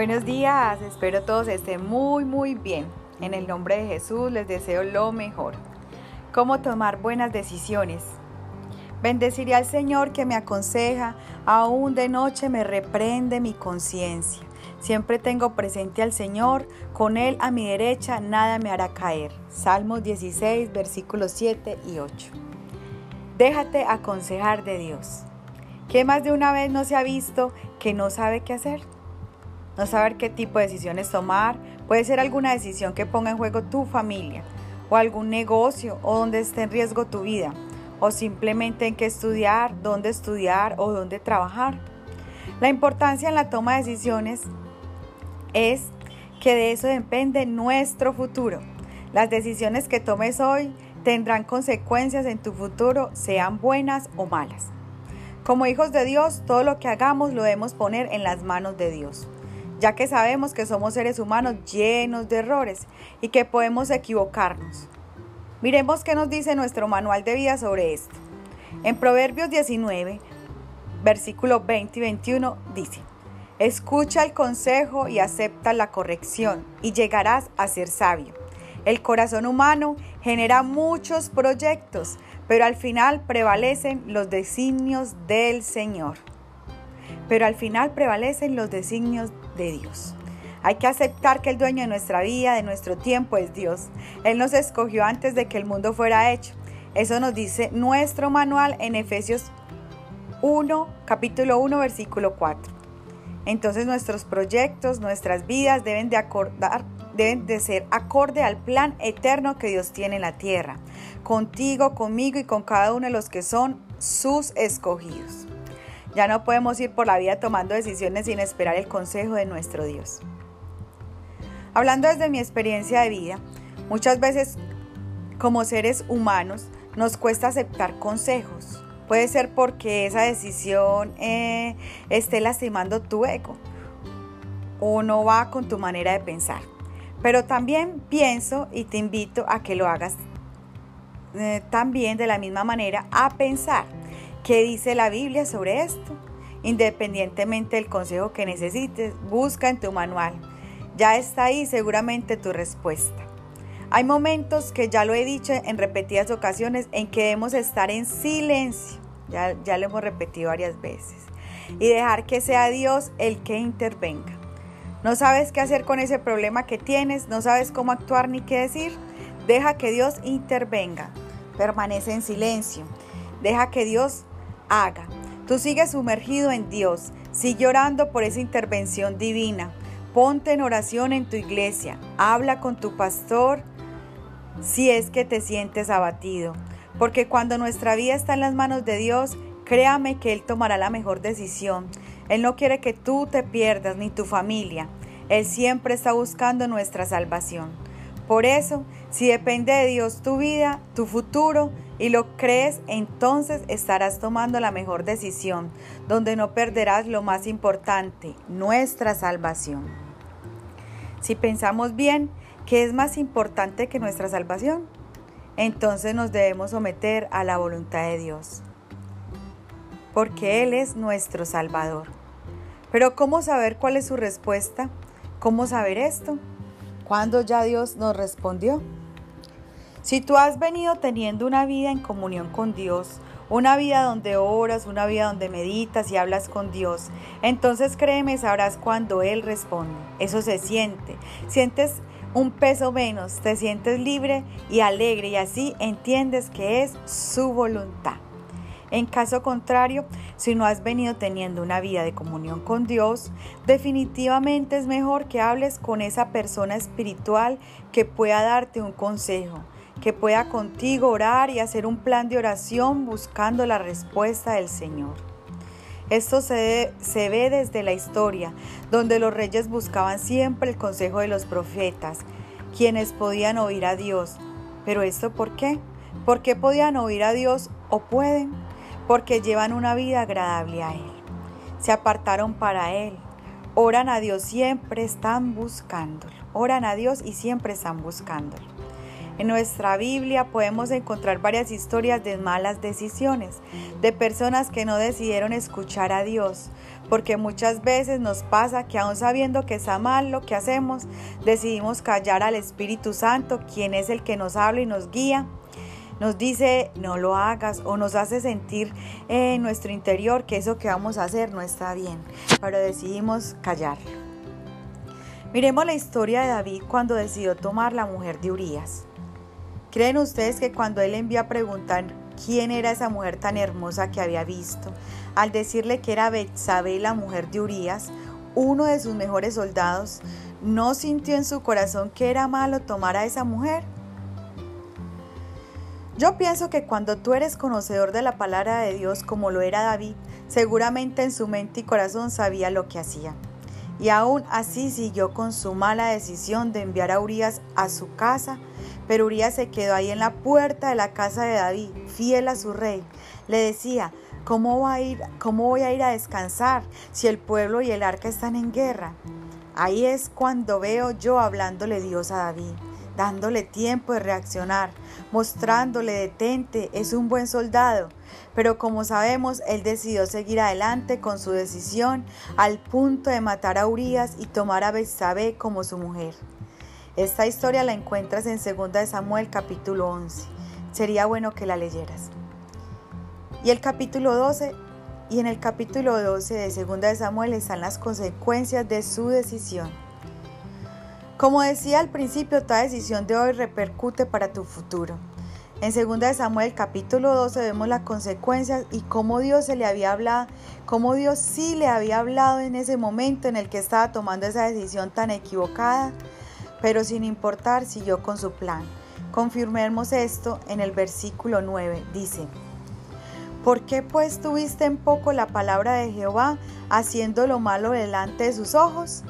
Buenos días, espero todos estén muy muy bien. En el nombre de Jesús les deseo lo mejor. ¿Cómo tomar buenas decisiones? Bendeciré al Señor que me aconseja, aún de noche me reprende mi conciencia. Siempre tengo presente al Señor, con Él a mi derecha nada me hará caer. Salmos 16, versículos 7 y 8. Déjate aconsejar de Dios. ¿Qué más de una vez no se ha visto que no sabe qué hacer? No saber qué tipo de decisiones tomar, puede ser alguna decisión que ponga en juego tu familia o algún negocio o donde esté en riesgo tu vida o simplemente en qué estudiar, dónde estudiar o dónde trabajar. La importancia en la toma de decisiones es que de eso depende nuestro futuro. Las decisiones que tomes hoy tendrán consecuencias en tu futuro, sean buenas o malas. Como hijos de Dios, todo lo que hagamos lo debemos poner en las manos de Dios ya que sabemos que somos seres humanos llenos de errores y que podemos equivocarnos. Miremos qué nos dice nuestro manual de vida sobre esto. En Proverbios 19, versículo 20 y 21 dice, Escucha el consejo y acepta la corrección y llegarás a ser sabio. El corazón humano genera muchos proyectos, pero al final prevalecen los designios del Señor pero al final prevalecen los designios Dios. Hay que aceptar que el dueño de nuestra vida, de nuestro tiempo, es Dios. Él nos escogió antes de que el mundo fuera hecho. Eso nos dice nuestro manual en Efesios 1, capítulo 1, versículo 4. Entonces nuestros proyectos, nuestras vidas deben de acordar, deben de ser acorde al plan eterno que Dios tiene en la tierra, contigo, conmigo y con cada uno de los que son sus escogidos. Ya no podemos ir por la vida tomando decisiones sin esperar el consejo de nuestro Dios. Hablando desde mi experiencia de vida, muchas veces como seres humanos nos cuesta aceptar consejos. Puede ser porque esa decisión eh, esté lastimando tu ego o no va con tu manera de pensar. Pero también pienso y te invito a que lo hagas eh, también de la misma manera a pensar ¿Qué dice la Biblia sobre esto? Independientemente del consejo que necesites, busca en tu manual. Ya está ahí seguramente tu respuesta. Hay momentos que ya lo he dicho en repetidas ocasiones en que debemos estar en silencio. Ya, ya lo hemos repetido varias veces. Y dejar que sea Dios el que intervenga. ¿No sabes qué hacer con ese problema que tienes? ¿No sabes cómo actuar ni qué decir? Deja que Dios intervenga. Permanece en silencio. Deja que Dios haga. Tú sigues sumergido en Dios, sigue orando por esa intervención divina. Ponte en oración en tu iglesia, habla con tu pastor si es que te sientes abatido. Porque cuando nuestra vida está en las manos de Dios, créame que Él tomará la mejor decisión. Él no quiere que tú te pierdas ni tu familia. Él siempre está buscando nuestra salvación. Por eso, si depende de Dios tu vida, tu futuro, y lo crees, entonces estarás tomando la mejor decisión, donde no perderás lo más importante, nuestra salvación. Si pensamos bien, ¿qué es más importante que nuestra salvación? Entonces nos debemos someter a la voluntad de Dios, porque Él es nuestro Salvador. Pero ¿cómo saber cuál es su respuesta? ¿Cómo saber esto? ¿Cuándo ya Dios nos respondió? Si tú has venido teniendo una vida en comunión con Dios, una vida donde oras, una vida donde meditas y hablas con Dios, entonces créeme, sabrás cuando Él responde. Eso se siente. Sientes un peso menos, te sientes libre y alegre y así entiendes que es su voluntad. En caso contrario, si no has venido teniendo una vida de comunión con Dios, definitivamente es mejor que hables con esa persona espiritual que pueda darte un consejo, que pueda contigo orar y hacer un plan de oración buscando la respuesta del Señor. Esto se, se, ve desde la historia, donde los reyes buscaban siempre el consejo de los profetas, quienes podían oír a Dios. ¿Pero esto por qué? ¿Por qué podían oír a Dios o pueden? porque llevan una vida agradable a Él. Se apartaron para Él. Oran a Dios, siempre están buscándolo. Oran a Dios y siempre están buscándolo. En nuestra Biblia podemos encontrar varias historias de malas decisiones, de personas que no decidieron escuchar a Dios, porque muchas veces nos pasa que aún sabiendo que está mal lo que hacemos, decidimos callar al Espíritu Santo, quien es el que nos habla y nos guía nos dice no lo hagas o nos hace sentir en nuestro interior que eso que vamos a hacer no está bien, pero decidimos callar. Miremos la historia de David cuando decidió tomar la mujer de Urias. ¿Creen ustedes que cuando él envió a preguntar quién era esa mujer tan hermosa que había visto, al decirle que era Betsabé, la mujer de Urias, uno de sus mejores soldados, no sintió en su corazón que era malo tomar a esa mujer? Yo pienso que cuando tú eres conocedor de la palabra de Dios como lo era David, seguramente en su mente y corazón sabía lo que hacía. Y aún así siguió con su mala decisión de enviar a Urias a su casa, pero Urias se quedó ahí en la puerta de la casa de David, fiel a su rey. Le decía, ¿cómo, va a ir, ¿cómo voy a ir a descansar si el pueblo y el arca están en guerra? Ahí es cuando veo yo hablándole Dios a David dándole tiempo de reaccionar, mostrándole detente, es un buen soldado. Pero como sabemos, él decidió seguir adelante con su decisión al punto de matar a Urias y tomar a Betsabé como su mujer. Esta historia la encuentras en 2 Samuel capítulo 11. Sería bueno que la leyeras. Y el capítulo 12 y en el capítulo 12 de 2 Samuel están las consecuencias de su decisión. Como decía al principio, toda decisión de hoy repercute para tu futuro. En 2 Samuel capítulo 12 vemos las consecuencias y cómo Dios se le había hablado, cómo Dios sí le había hablado en ese momento en el que estaba tomando esa decisión tan equivocada, pero sin importar siguió con su plan. Confirmemos esto en el versículo 9. Dice, ¿por qué pues tuviste en poco la palabra de Jehová haciendo lo malo delante de sus ojos?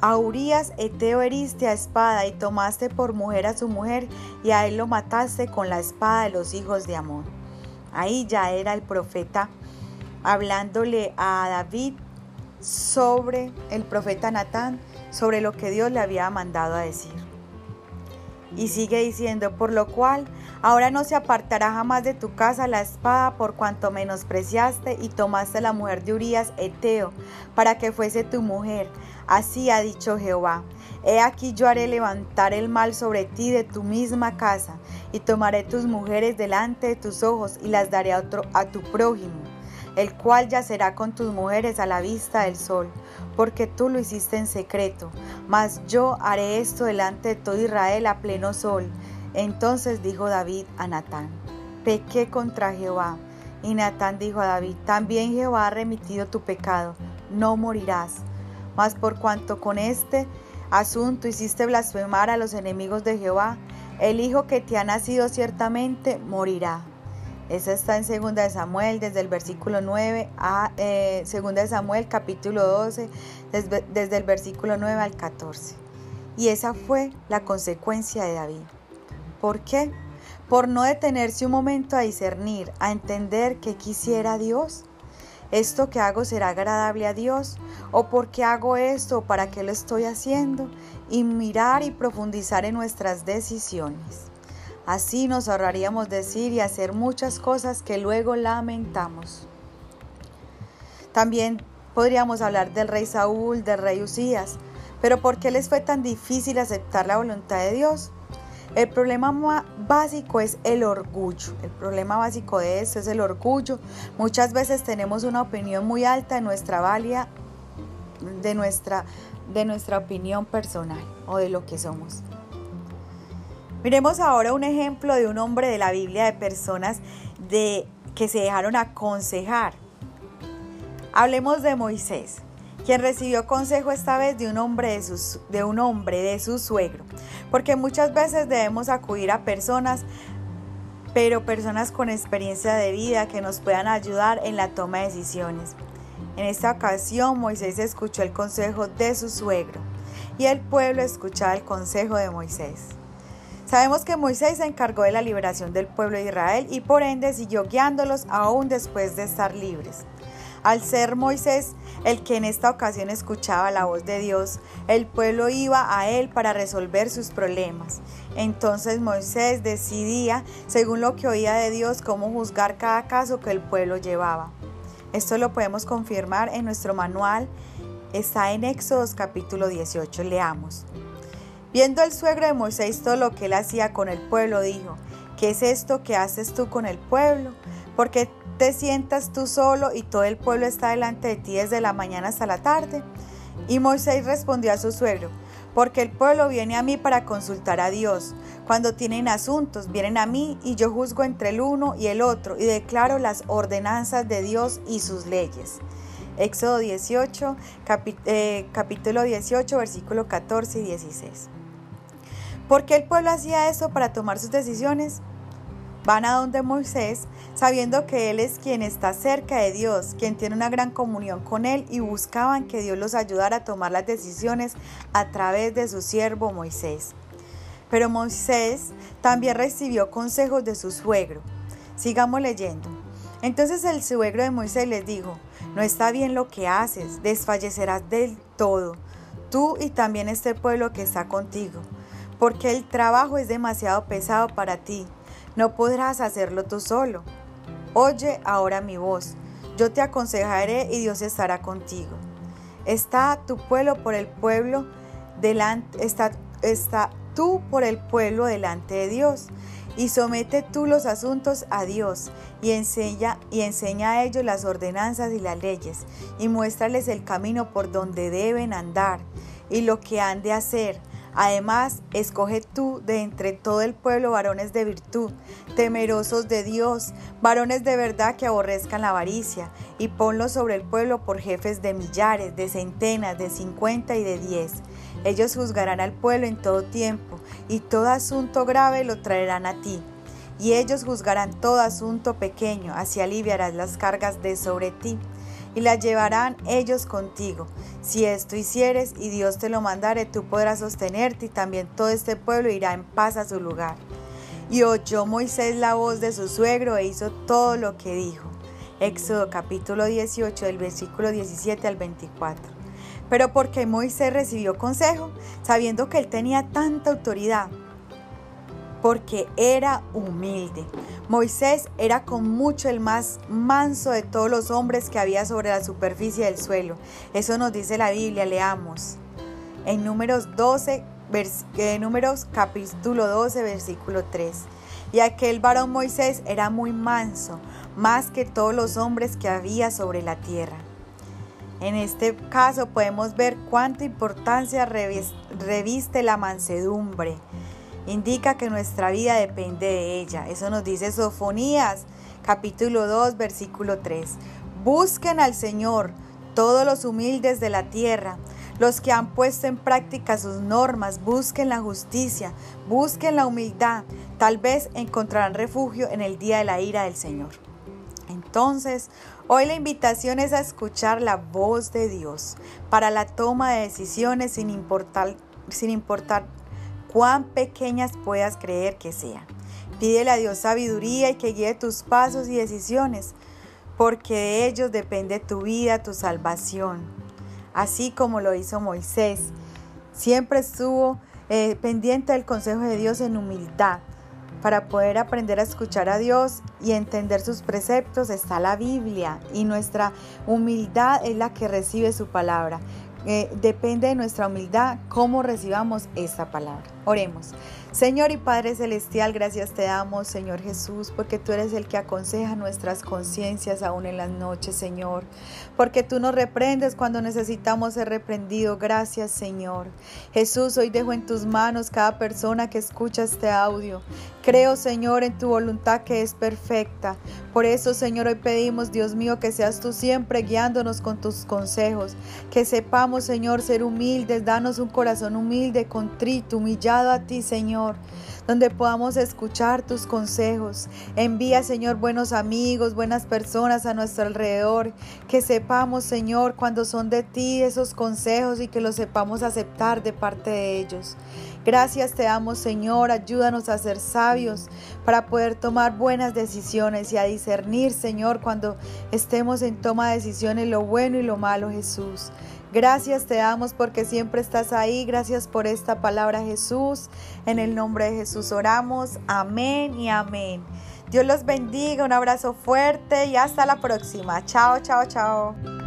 A Urias Eteo heriste a espada y tomaste por mujer a su mujer y a él lo mataste con la espada de los hijos de Amón. Ahí ya era el profeta hablándole a David sobre el profeta Natán, sobre lo que Dios le había mandado a decir. Y sigue diciendo, por lo cual ahora no se apartará jamás de tu casa la espada por cuanto menospreciaste y tomaste la mujer de Urias Eteo para que fuese tu mujer Así ha dicho Jehová. He aquí yo haré levantar el mal sobre ti de tu misma casa, y tomaré tus mujeres delante de tus ojos y las daré a, otro, a tu prójimo, el cual yacerá con tus mujeres a la vista del sol, porque tú lo hiciste en secreto. Mas yo haré esto delante de todo Israel a pleno sol. Entonces dijo David a Natán, pequé contra Jehová. Y Natán dijo a David, también Jehová ha remitido tu pecado, no morirás. Mas por cuanto con este asunto hiciste blasfemar a los enemigos de Jehová, el hijo que te ha nacido ciertamente morirá. Esa está en 2 de Samuel, desde el versículo 9 a eh, 2 de Samuel, capítulo 12, desde, desde el versículo 9 al 14. Y esa fue la consecuencia de David. ¿Por qué? Por no detenerse un momento a discernir, a entender que quisiera Dios ¿Esto que hago será agradable a Dios? ¿O por qué hago esto? ¿Para qué lo estoy haciendo? Y mirar y profundizar en nuestras decisiones. Así nos ahorraríamos decir y hacer muchas cosas que luego lamentamos. También podríamos hablar del rey Saúl, del rey Usías, pero ¿por qué les fue tan difícil aceptar la voluntad de Dios? El problema básico es el orgullo. El problema básico de esto es el orgullo. Muchas veces tenemos una opinión muy alta de nuestra valía, de nuestra, de nuestra opinión personal o de lo que somos. Miremos ahora un ejemplo de un hombre de la Biblia de personas de, que se dejaron aconsejar. Hablemos de Moisés quien recibió consejo esta vez de un hombre de, de un hombre de su suegro, porque muchas veces debemos acudir a personas, pero personas con experiencia de vida que nos puedan ayudar en la toma de decisiones. En esta ocasión Moisés escuchó el consejo de su suegro y el pueblo escuchaba el consejo de Moisés. Sabemos que Moisés se encargó de la liberación del pueblo de Israel y por ende siguió guiándolos aún después de estar libres. Al ser Moisés el que en esta ocasión escuchaba la voz de Dios, el pueblo iba a él para resolver sus problemas. Entonces Moisés decidía, según lo que oía de Dios, cómo juzgar cada caso que el pueblo llevaba. Esto lo podemos confirmar en nuestro manual, está en Éxodos capítulo 18, leamos. Viendo el suegro de Moisés todo lo que él hacía con el pueblo, dijo, ¿qué es esto que haces tú con el pueblo? Porque te sientas tú solo y todo el pueblo está delante de ti desde la mañana hasta la tarde. Y Moisés respondió a su suegro, porque el pueblo viene a mí para consultar a Dios. Cuando tienen asuntos, vienen a mí y yo juzgo entre el uno y el otro y declaro las ordenanzas de Dios y sus leyes. Éxodo 18, eh, capítulo 18, versículo 14 y 16. ¿Por qué el pueblo hacía eso para tomar sus decisiones? Van a donde Moisés, sabiendo que Él es quien está cerca de Dios, quien tiene una gran comunión con Él, y buscaban que Dios los ayudara a tomar las decisiones a través de su siervo Moisés. Pero Moisés también recibió consejos de su suegro. Sigamos leyendo. Entonces el suegro de Moisés les dijo, no está bien lo que haces, desfallecerás del todo, tú y también este pueblo que está contigo, porque el trabajo es demasiado pesado para ti no podrás hacerlo tú solo. Oye ahora mi voz. Yo te aconsejaré y Dios estará contigo. Está tu pueblo por el pueblo delante, está, está tú por el pueblo delante de Dios. Y somete tú los asuntos a Dios y enseña, y enseña a ellos las ordenanzas y las leyes y muéstrales el camino por donde deben andar y lo que han de hacer Además, escoge tú de entre todo el pueblo varones de virtud, temerosos de Dios, varones de verdad que aborrezcan la avaricia, y ponlos sobre el pueblo por jefes de millares, de centenas, de cincuenta y de diez. Ellos juzgarán al pueblo en todo tiempo, y todo asunto grave lo traerán a ti. Y ellos juzgarán todo asunto pequeño, así aliviarás las cargas de sobre ti y la llevarán ellos contigo. Si esto hicieres y Dios te lo mandare, tú podrás sostenerte y también todo este pueblo irá en paz a su lugar. Y oyó Moisés la voz de su suegro e hizo todo lo que dijo. Éxodo capítulo 18 del versículo 17 al 24. Pero porque Moisés recibió consejo, sabiendo que él tenía tanta autoridad, porque era humilde. Moisés era con mucho el más manso de todos los hombres que había sobre la superficie del suelo. Eso nos dice la Biblia, leamos. En números 12, eh, números capítulo 12, versículo 3. Y aquel varón Moisés era muy manso, más que todos los hombres que había sobre la tierra. En este caso podemos ver cuánta importancia reviste la mansedumbre indica que nuestra vida depende de ella. Eso nos dice Sofonías capítulo 2 versículo 3. Busquen al Señor todos los humildes de la tierra, los que han puesto en práctica sus normas, busquen la justicia, busquen la humildad, tal vez encontrarán refugio en el día de la ira del Señor. Entonces, hoy la invitación es a escuchar la voz de Dios para la toma de decisiones sin importar, sin importar cuán pequeñas puedas creer que sean. Pídele a Dios sabiduría y que guíe tus pasos y decisiones, porque de ellos depende tu vida, tu salvación. Así como lo hizo Moisés, siempre estuvo eh, pendiente del consejo de Dios en humildad. Para poder aprender a escuchar a Dios y entender sus preceptos está la Biblia y nuestra humildad es la que recibe su palabra. Eh, depende de nuestra humildad cómo recibamos esta palabra. Oremos. Señor y Padre Celestial, gracias te damos, Señor Jesús, porque tú eres el que aconseja nuestras conciencias aún en las noches, Señor. Porque tú nos reprendes cuando necesitamos ser reprendidos. Gracias, Señor. Jesús, hoy dejo en tus manos cada persona que escucha este audio. Creo, Señor, en tu voluntad que es perfecta. Por eso, Señor, hoy pedimos, Dios mío, que seas tú siempre guiándonos con tus consejos. Que sepamos, Señor, ser humildes, danos un corazón humilde, contrito, humillado a ti, Señor. donde podamos escuchar tus consejos. Envía, Señor, buenos amigos, buenas personas a nuestro alrededor, que sepamos, Señor, cuando son de ti esos consejos y que los sepamos aceptar de parte de ellos. Gracias te damos, Señor, ayúdanos a ser sabios para poder tomar buenas decisiones y a discernir, Señor, cuando estemos en toma de decisiones lo bueno y lo malo, Jesús. Gracias te damos porque siempre estás ahí. Gracias por esta palabra, Jesús. En el nombre de Jesús oramos. Amén y amén. Dios los bendiga. Un abrazo fuerte y hasta la próxima. Chao, chao, chao.